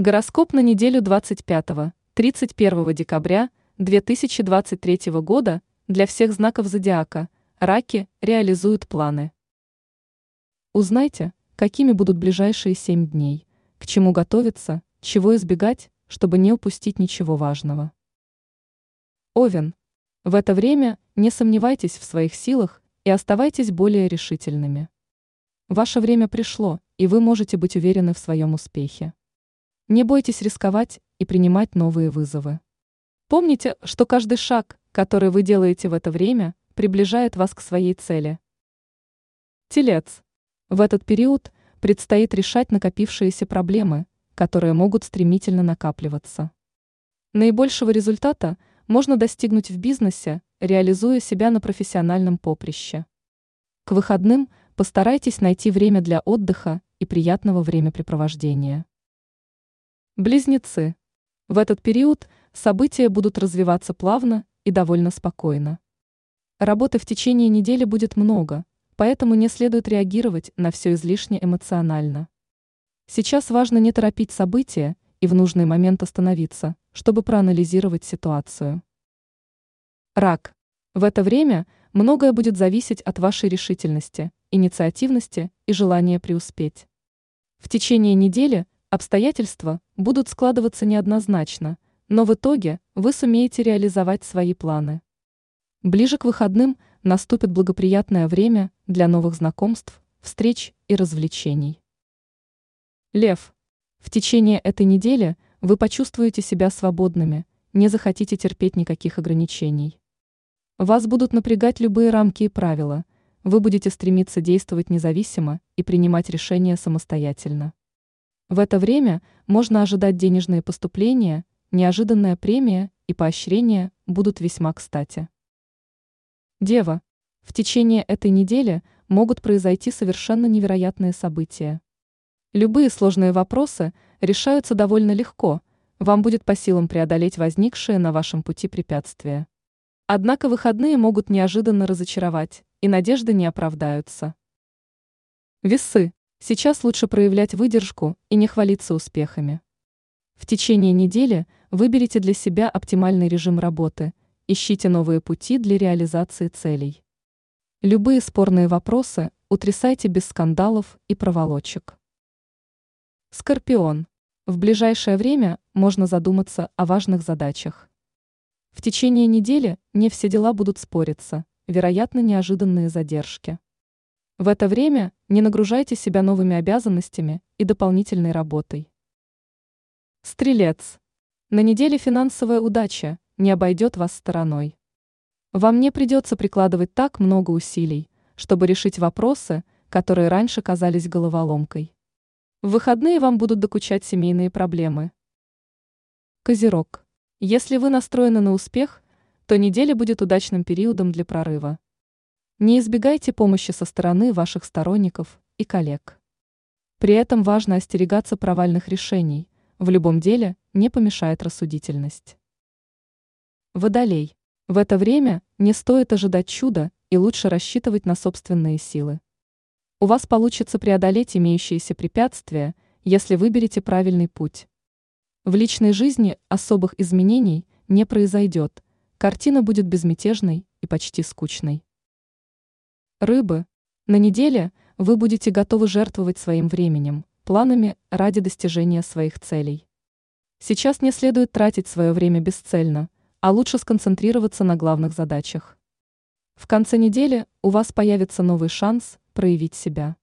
Гороскоп на неделю 25-31 декабря 2023 года для всех знаков зодиака. Раки реализуют планы. Узнайте, какими будут ближайшие 7 дней, к чему готовиться, чего избегать, чтобы не упустить ничего важного. Овен. В это время не сомневайтесь в своих силах и оставайтесь более решительными. Ваше время пришло, и вы можете быть уверены в своем успехе. Не бойтесь рисковать и принимать новые вызовы. Помните, что каждый шаг, который вы делаете в это время, приближает вас к своей цели. Телец. В этот период предстоит решать накопившиеся проблемы, которые могут стремительно накапливаться. Наибольшего результата можно достигнуть в бизнесе, реализуя себя на профессиональном поприще. К выходным постарайтесь найти время для отдыха и приятного времяпрепровождения. Близнецы. В этот период события будут развиваться плавно и довольно спокойно. Работы в течение недели будет много, поэтому не следует реагировать на все излишне эмоционально. Сейчас важно не торопить события и в нужный момент остановиться, чтобы проанализировать ситуацию. Рак. В это время многое будет зависеть от вашей решительности, инициативности и желания преуспеть. В течение недели Обстоятельства будут складываться неоднозначно, но в итоге вы сумеете реализовать свои планы. Ближе к выходным наступит благоприятное время для новых знакомств, встреч и развлечений. Лев. В течение этой недели вы почувствуете себя свободными, не захотите терпеть никаких ограничений. Вас будут напрягать любые рамки и правила, вы будете стремиться действовать независимо и принимать решения самостоятельно. В это время можно ожидать денежные поступления, неожиданная премия и поощрение будут весьма кстати. Дева. В течение этой недели могут произойти совершенно невероятные события. Любые сложные вопросы решаются довольно легко, вам будет по силам преодолеть возникшие на вашем пути препятствия. Однако выходные могут неожиданно разочаровать, и надежды не оправдаются. Весы. Сейчас лучше проявлять выдержку и не хвалиться успехами. В течение недели выберите для себя оптимальный режим работы, ищите новые пути для реализации целей. Любые спорные вопросы утрясайте без скандалов и проволочек. Скорпион. В ближайшее время можно задуматься о важных задачах. В течение недели не все дела будут спориться, вероятно неожиданные задержки. В это время не нагружайте себя новыми обязанностями и дополнительной работой. Стрелец. На неделе финансовая удача не обойдет вас стороной. Вам не придется прикладывать так много усилий, чтобы решить вопросы, которые раньше казались головоломкой. В выходные вам будут докучать семейные проблемы. Козерог. Если вы настроены на успех, то неделя будет удачным периодом для прорыва. Не избегайте помощи со стороны ваших сторонников и коллег. При этом важно остерегаться провальных решений, в любом деле не помешает рассудительность. Водолей. В это время не стоит ожидать чуда и лучше рассчитывать на собственные силы. У вас получится преодолеть имеющиеся препятствия, если выберете правильный путь. В личной жизни особых изменений не произойдет, картина будет безмятежной и почти скучной. Рыбы. На неделе вы будете готовы жертвовать своим временем, планами ради достижения своих целей. Сейчас не следует тратить свое время бесцельно, а лучше сконцентрироваться на главных задачах. В конце недели у вас появится новый шанс проявить себя.